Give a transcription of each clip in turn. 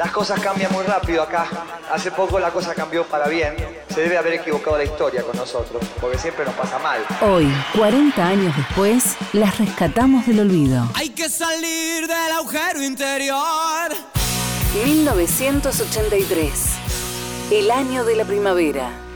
Las cosas cambian muy rápido acá. Hace poco la cosa cambió para bien. Se debe haber equivocado la historia con nosotros, porque siempre nos pasa mal. Hoy, 40 años después, las rescatamos del olvido. Hay que salir del agujero interior. 1983, el año de la primavera.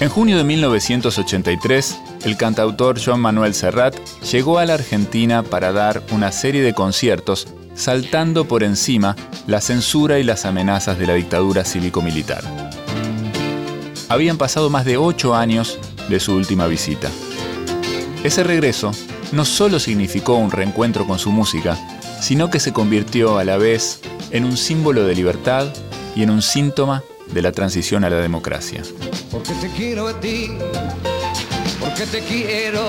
En junio de 1983, el cantautor Joan Manuel Serrat llegó a la Argentina para dar una serie de conciertos saltando por encima la censura y las amenazas de la dictadura cívico-militar. Habían pasado más de ocho años de su última visita. Ese regreso no solo significó un reencuentro con su música, sino que se convirtió a la vez en un símbolo de libertad y en un síntoma de la transición a la democracia. Porque te quiero a ti, porque te quiero.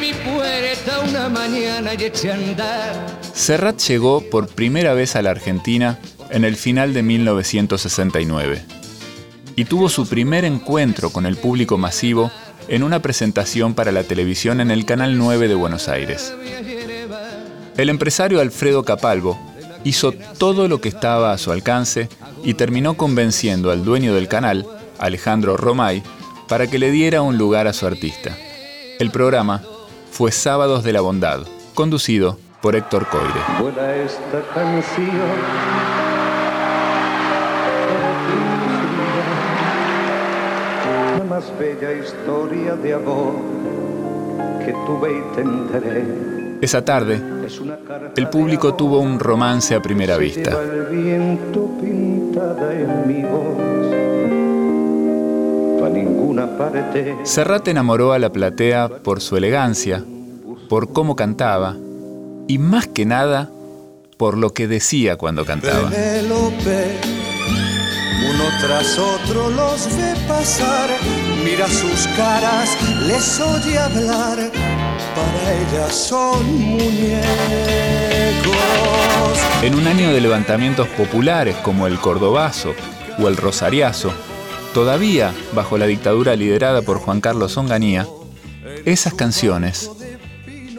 Mi puerta una mañana y andar. Serrat llegó por primera vez a la Argentina en el final de 1969 y tuvo su primer encuentro con el público masivo en una presentación para la televisión en el Canal 9 de Buenos Aires. El empresario Alfredo Capalvo hizo todo lo que estaba a su alcance y terminó convenciendo al dueño del canal, Alejandro Romay, para que le diera un lugar a su artista. El programa fue Sábados de la Bondad, conducido por Héctor Coire. Vuela esta canción. La más bella historia de amor que tuve y tendré. Esa tarde, el público tuvo un romance a primera vista. Pintada en mi voz. Pa' ninguna parte. Serrat enamoró a la platea por su elegancia, por cómo cantaba y más que nada por lo que decía cuando cantaba. Uno tras otro los ve pasar, mira sus caras, les oye hablar, para ellas son muñecos. En un año de levantamientos populares como el Cordobazo o el Rosariazo, todavía bajo la dictadura liderada por Juan Carlos Onganía, esas canciones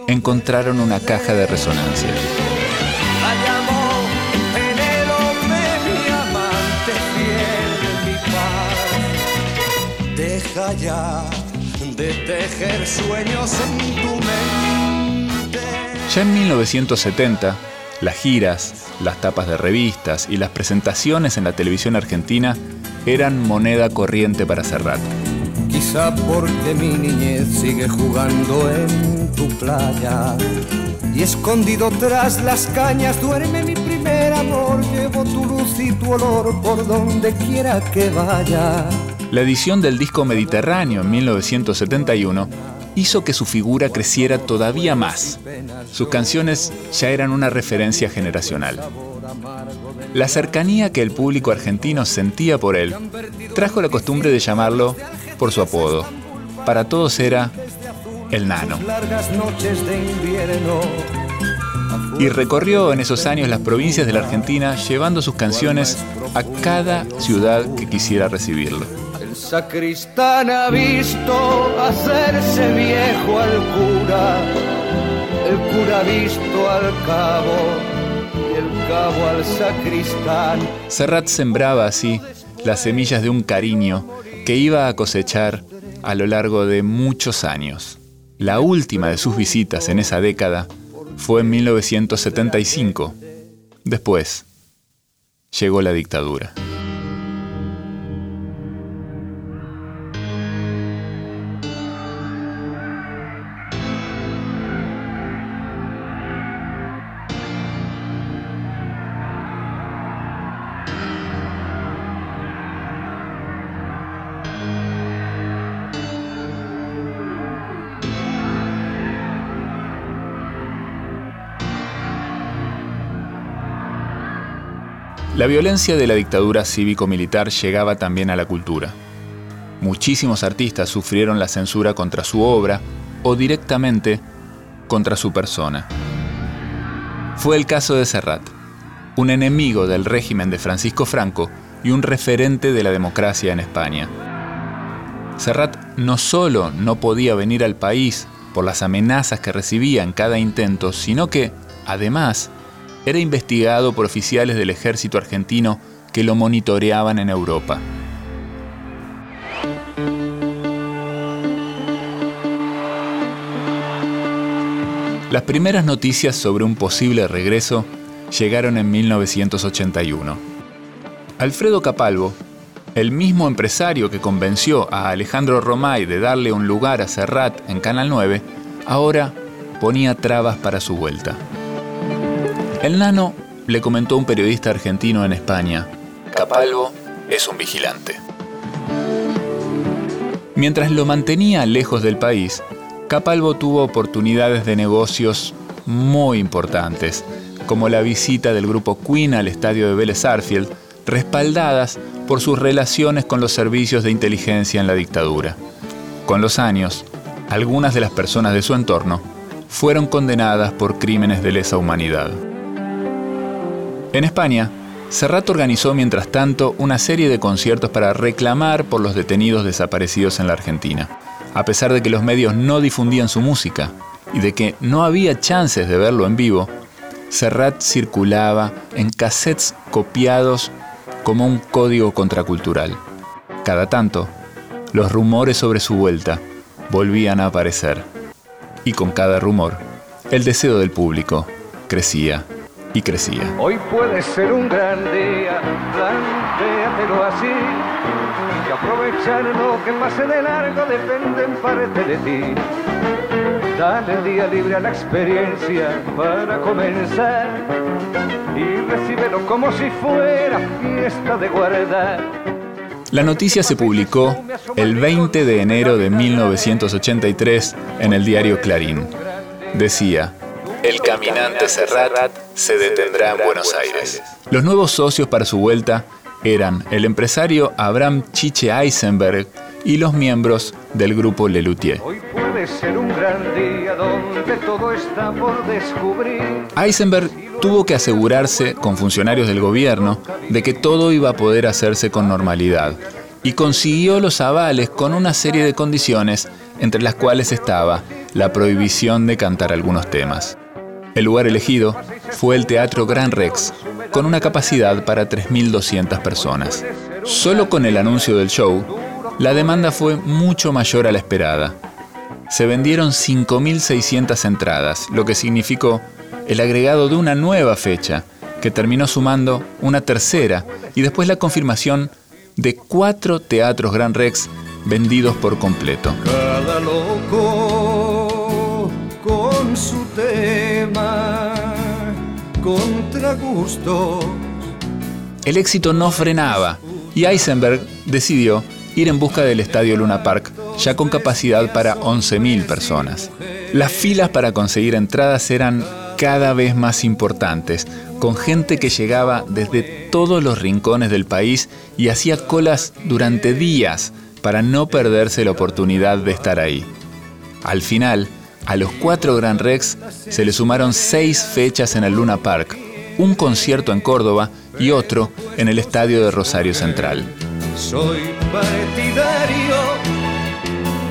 encontraron una caja de resonancia. Deja ya de tejer sueños en tu mente. Ya en 1970, las giras, las tapas de revistas y las presentaciones en la televisión argentina eran moneda corriente para Serrat. Quizá porque mi niñez sigue jugando en tu playa. Y escondido tras las cañas duerme mi primer amor. Llevo tu luz y tu olor por donde quiera que vaya. La edición del disco Mediterráneo en 1971 hizo que su figura creciera todavía más. Sus canciones ya eran una referencia generacional. La cercanía que el público argentino sentía por él trajo la costumbre de llamarlo por su apodo. Para todos era el nano. Y recorrió en esos años las provincias de la Argentina llevando sus canciones a cada ciudad que quisiera recibirlo. El sacristán ha visto hacerse viejo al cura. El cura ha visto al cabo y el cabo al sacristán. Serrat sembraba así las semillas de un cariño que iba a cosechar a lo largo de muchos años. La última de sus visitas en esa década fue en 1975. Después, llegó la dictadura. La violencia de la dictadura cívico-militar llegaba también a la cultura. Muchísimos artistas sufrieron la censura contra su obra o directamente contra su persona. Fue el caso de Serrat, un enemigo del régimen de Francisco Franco y un referente de la democracia en España. Serrat no solo no podía venir al país por las amenazas que recibía en cada intento, sino que, además, era investigado por oficiales del ejército argentino que lo monitoreaban en Europa. Las primeras noticias sobre un posible regreso llegaron en 1981. Alfredo Capalvo, el mismo empresario que convenció a Alejandro Romay de darle un lugar a Serrat en Canal 9, ahora ponía trabas para su vuelta. El nano le comentó a un periodista argentino en España, Capalvo es un vigilante. Mientras lo mantenía lejos del país, Capalvo tuvo oportunidades de negocios muy importantes, como la visita del grupo Queen al estadio de Vélez Arfield, respaldadas por sus relaciones con los servicios de inteligencia en la dictadura. Con los años, algunas de las personas de su entorno fueron condenadas por crímenes de lesa humanidad. En España, Serrat organizó mientras tanto una serie de conciertos para reclamar por los detenidos desaparecidos en la Argentina a pesar de que los medios no difundían su música y de que no había chances de verlo en vivo, Serrat circulaba en cassettes copiados como un código contracultural. Cada tanto, los rumores sobre su vuelta volvían a aparecer. Y con cada rumor, el deseo del público crecía y crecía. Hoy puede ser un gran día, plantéatelo así aprovechar lo que pase de largo depende en parte de ti. Dale día libre a la experiencia para comenzar y recíbelo como si fuera fiesta de guardar. La noticia se publicó el 20 de enero de 1983 en el diario Clarín. Decía, el caminante Serrat se detendrá en Buenos Aires. Los nuevos socios para su vuelta eran el empresario Abraham Chiche Eisenberg y los miembros del grupo Lelutier. Eisenberg tuvo que asegurarse con funcionarios del gobierno de que todo iba a poder hacerse con normalidad y consiguió los avales con una serie de condiciones entre las cuales estaba la prohibición de cantar algunos temas. El lugar elegido fue el Teatro Gran Rex, con una capacidad para 3.200 personas. Solo con el anuncio del show, la demanda fue mucho mayor a la esperada. Se vendieron 5.600 entradas, lo que significó el agregado de una nueva fecha, que terminó sumando una tercera y después la confirmación de cuatro teatros Gran Rex vendidos por completo. El éxito no frenaba y Eisenberg decidió ir en busca del estadio Luna Park, ya con capacidad para 11.000 personas. Las filas para conseguir entradas eran cada vez más importantes, con gente que llegaba desde todos los rincones del país y hacía colas durante días para no perderse la oportunidad de estar ahí. Al final, a los cuatro Gran Rex se le sumaron seis fechas en el Luna Park, un concierto en Córdoba y otro en el estadio de Rosario Central. Soy partidario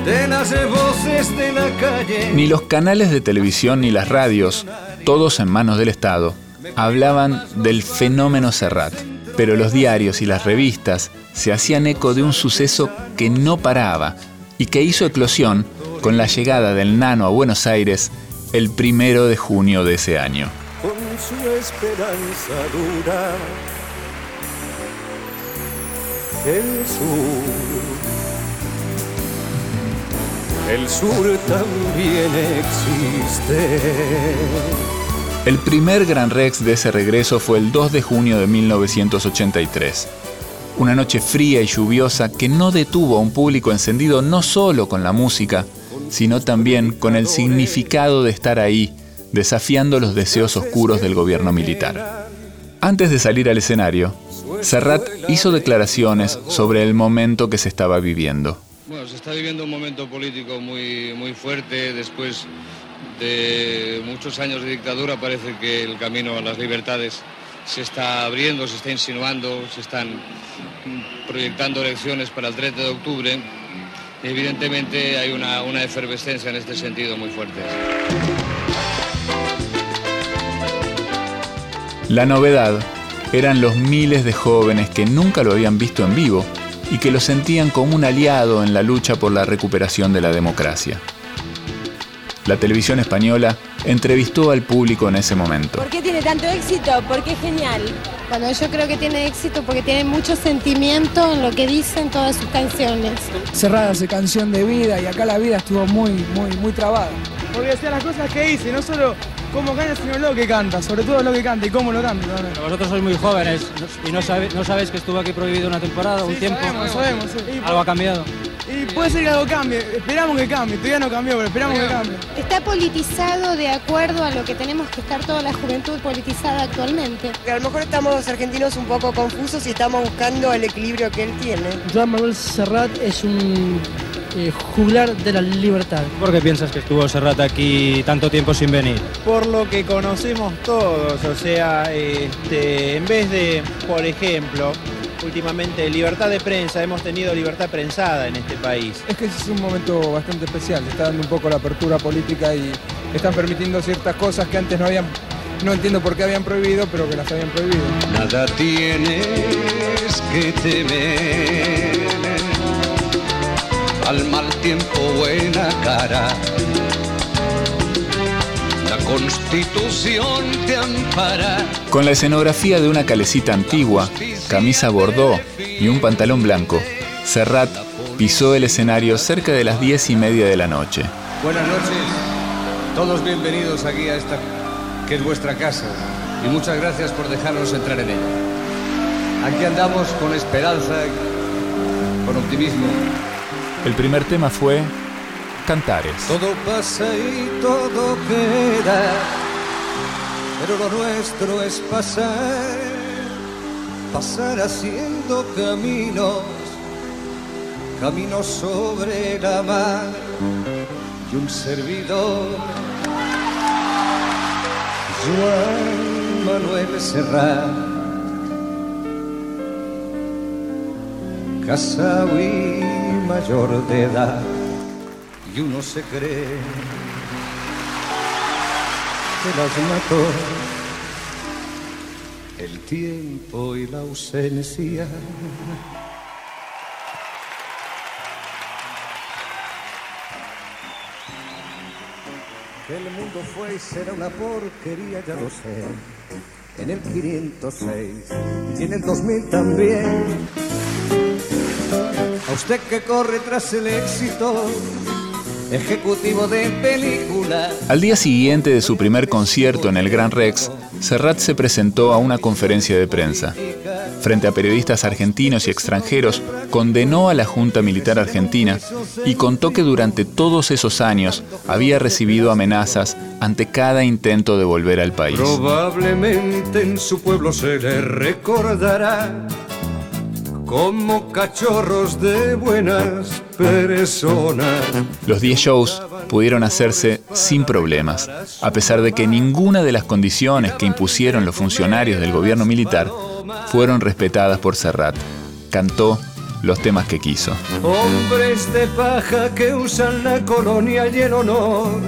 de las voces de la calle. Ni los canales de televisión ni las radios, todos en manos del Estado, hablaban del fenómeno Serrat. Pero los diarios y las revistas se hacían eco de un suceso que no paraba y que hizo eclosión con la llegada del nano a Buenos Aires el primero de junio de ese año. Con su esperanza dura, el sur, el sur también existe. El primer Gran Rex de ese regreso fue el 2 de junio de 1983. Una noche fría y lluviosa que no detuvo a un público encendido no solo con la música, sino también con el significado de estar ahí, desafiando los deseos oscuros del gobierno militar. Antes de salir al escenario, Serrat hizo declaraciones sobre el momento que se estaba viviendo. Bueno, se está viviendo un momento político muy, muy fuerte. Después de muchos años de dictadura parece que el camino a las libertades se está abriendo, se está insinuando, se están proyectando elecciones para el 30 de octubre. Evidentemente hay una, una efervescencia en este sentido muy fuerte. La novedad eran los miles de jóvenes que nunca lo habían visto en vivo y que lo sentían como un aliado en la lucha por la recuperación de la democracia. La televisión española entrevistó al público en ese momento. ¿Por qué tiene tanto éxito? Porque es genial. Bueno, yo creo que tiene éxito porque tiene mucho sentimiento en lo que dicen todas sus canciones. Cerrada hace canción de vida y acá la vida estuvo muy, muy, muy trabada. Porque hacía las cosas que dice, no solo cómo canta, sino lo que canta, sobre todo lo que canta y cómo lo canta. vosotros sois muy jóvenes y no, no sabéis que estuvo aquí prohibido una temporada, un tiempo. Sabemos, sabemos. Algo ha cambiado. Y puede ser que algo cambie, esperamos que cambie, todavía no cambió, pero esperamos que cambie. Está politizado de acuerdo a lo que tenemos que estar toda la juventud politizada actualmente. A lo mejor estamos los argentinos un poco confusos y estamos buscando el equilibrio que él tiene. Joan Manuel Serrat es un eh, juglar de la libertad. ¿Por qué piensas que estuvo Serrat aquí tanto tiempo sin venir? Por lo que conocemos todos, o sea, este, en vez de, por ejemplo, últimamente libertad de prensa, hemos tenido libertad prensada en este país. Es que es un momento bastante especial, está dando un poco la apertura política y están permitiendo ciertas cosas que antes no habían, no entiendo por qué habían prohibido, pero que las habían prohibido. Nada tienes que temer al mal tiempo buena cara. Constitución te ampara. Con la escenografía de una calecita antigua, camisa bordó y un pantalón blanco, Serrat pisó el escenario cerca de las diez y media de la noche. Buenas noches, todos bienvenidos aquí a esta que es vuestra casa y muchas gracias por dejarnos entrar en ella. Aquí andamos con esperanza, con optimismo el primer tema fue Cantares. Todo pasa y todo queda, pero lo nuestro es pasar, pasar haciendo caminos, caminos sobre la mar y un servidor. Juan Manuel Serrat. Casawi mayor de edad y uno se cree que las mató el tiempo y la ausencia. El mundo fue y será una porquería, ya lo sé. En el 506 y en el 2000 también usted que corre tras el éxito, ejecutivo de película. Al día siguiente de su primer concierto en el Gran Rex, Serrat se presentó a una conferencia de prensa. Frente a periodistas argentinos y extranjeros, condenó a la Junta Militar Argentina y contó que durante todos esos años había recibido amenazas ante cada intento de volver al país. Probablemente en su pueblo se le recordará como cachorros de buenas personas. Los 10 shows pudieron hacerse sin problemas, a pesar de que ninguna de las condiciones que impusieron los funcionarios del gobierno militar fueron respetadas por Serrat. Cantó los temas que quiso. Hombres de paja que usan la colonia y el honor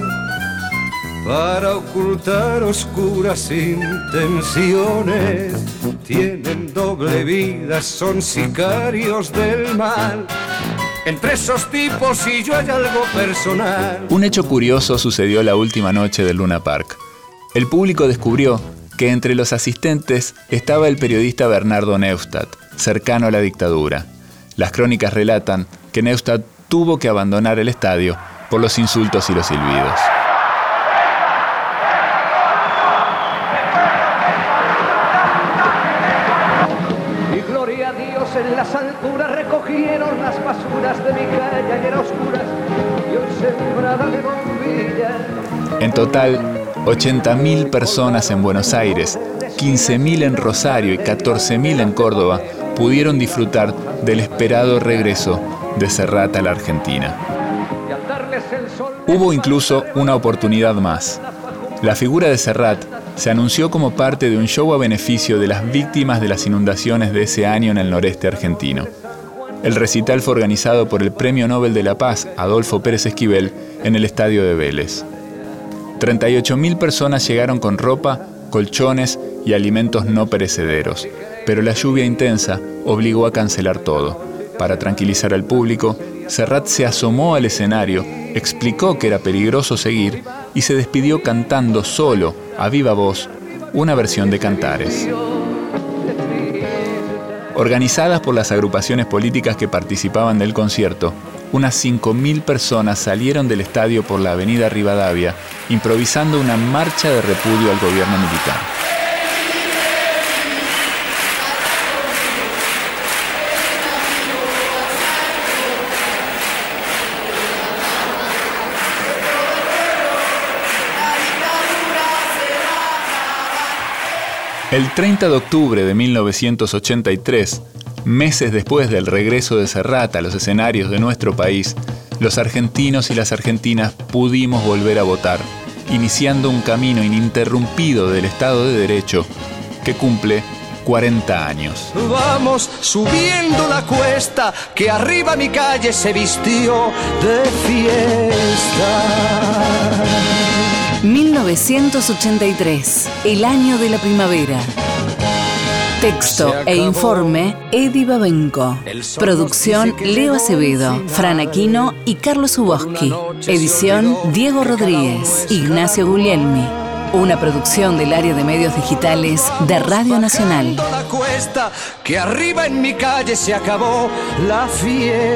para ocultar oscuras intenciones. Tienen doble vida, son sicarios del mal. Entre esos tipos y yo hay algo personal. Un hecho curioso sucedió la última noche del Luna Park. El público descubrió que entre los asistentes estaba el periodista Bernardo Neustadt, cercano a la dictadura. Las crónicas relatan que Neustadt tuvo que abandonar el estadio por los insultos y los silbidos. Total, 80.000 personas en Buenos Aires 15.000 en Rosario y 14.000 en Córdoba pudieron disfrutar del esperado regreso de Serrat a la Argentina. Hubo incluso una oportunidad más. La figura de Serrat se anunció como parte de un show a beneficio de las víctimas de las inundaciones de ese año en el noreste argentino. El recital fue organizado por el Premio Nobel de la Paz, Adolfo Pérez Esquivel, en el estadio de Vélez. 38.000 personas llegaron con ropa, colchones y alimentos no perecederos, pero la lluvia intensa obligó a cancelar todo. Para tranquilizar al público, Serrat se asomó al escenario, explicó que era peligroso seguir y se despidió cantando solo, a viva voz, una versión de Cantares. Organizadas por las agrupaciones políticas que participaban del concierto, unas 5.000 personas salieron del estadio por la avenida Rivadavia, improvisando una marcha de repudio al gobierno militar. El 30 de octubre de 1983, meses después del regreso de Serrat a los escenarios de nuestro país, los argentinos y las argentinas pudimos volver a votar, iniciando un camino ininterrumpido del Estado de Derecho que cumple 40 años. Vamos subiendo la cuesta, que arriba mi calle se vistió de fiesta. 1983, el año de la primavera. Texto e informe, Eddie Babenco. Producción, Leo Acevedo, Fran Aquino y Carlos Uboski. Edición, Diego Rodríguez, Ignacio Guglielmi. Una producción del área de medios digitales de Radio Nacional. La cuesta, que arriba en mi calle se acabó la fiesta.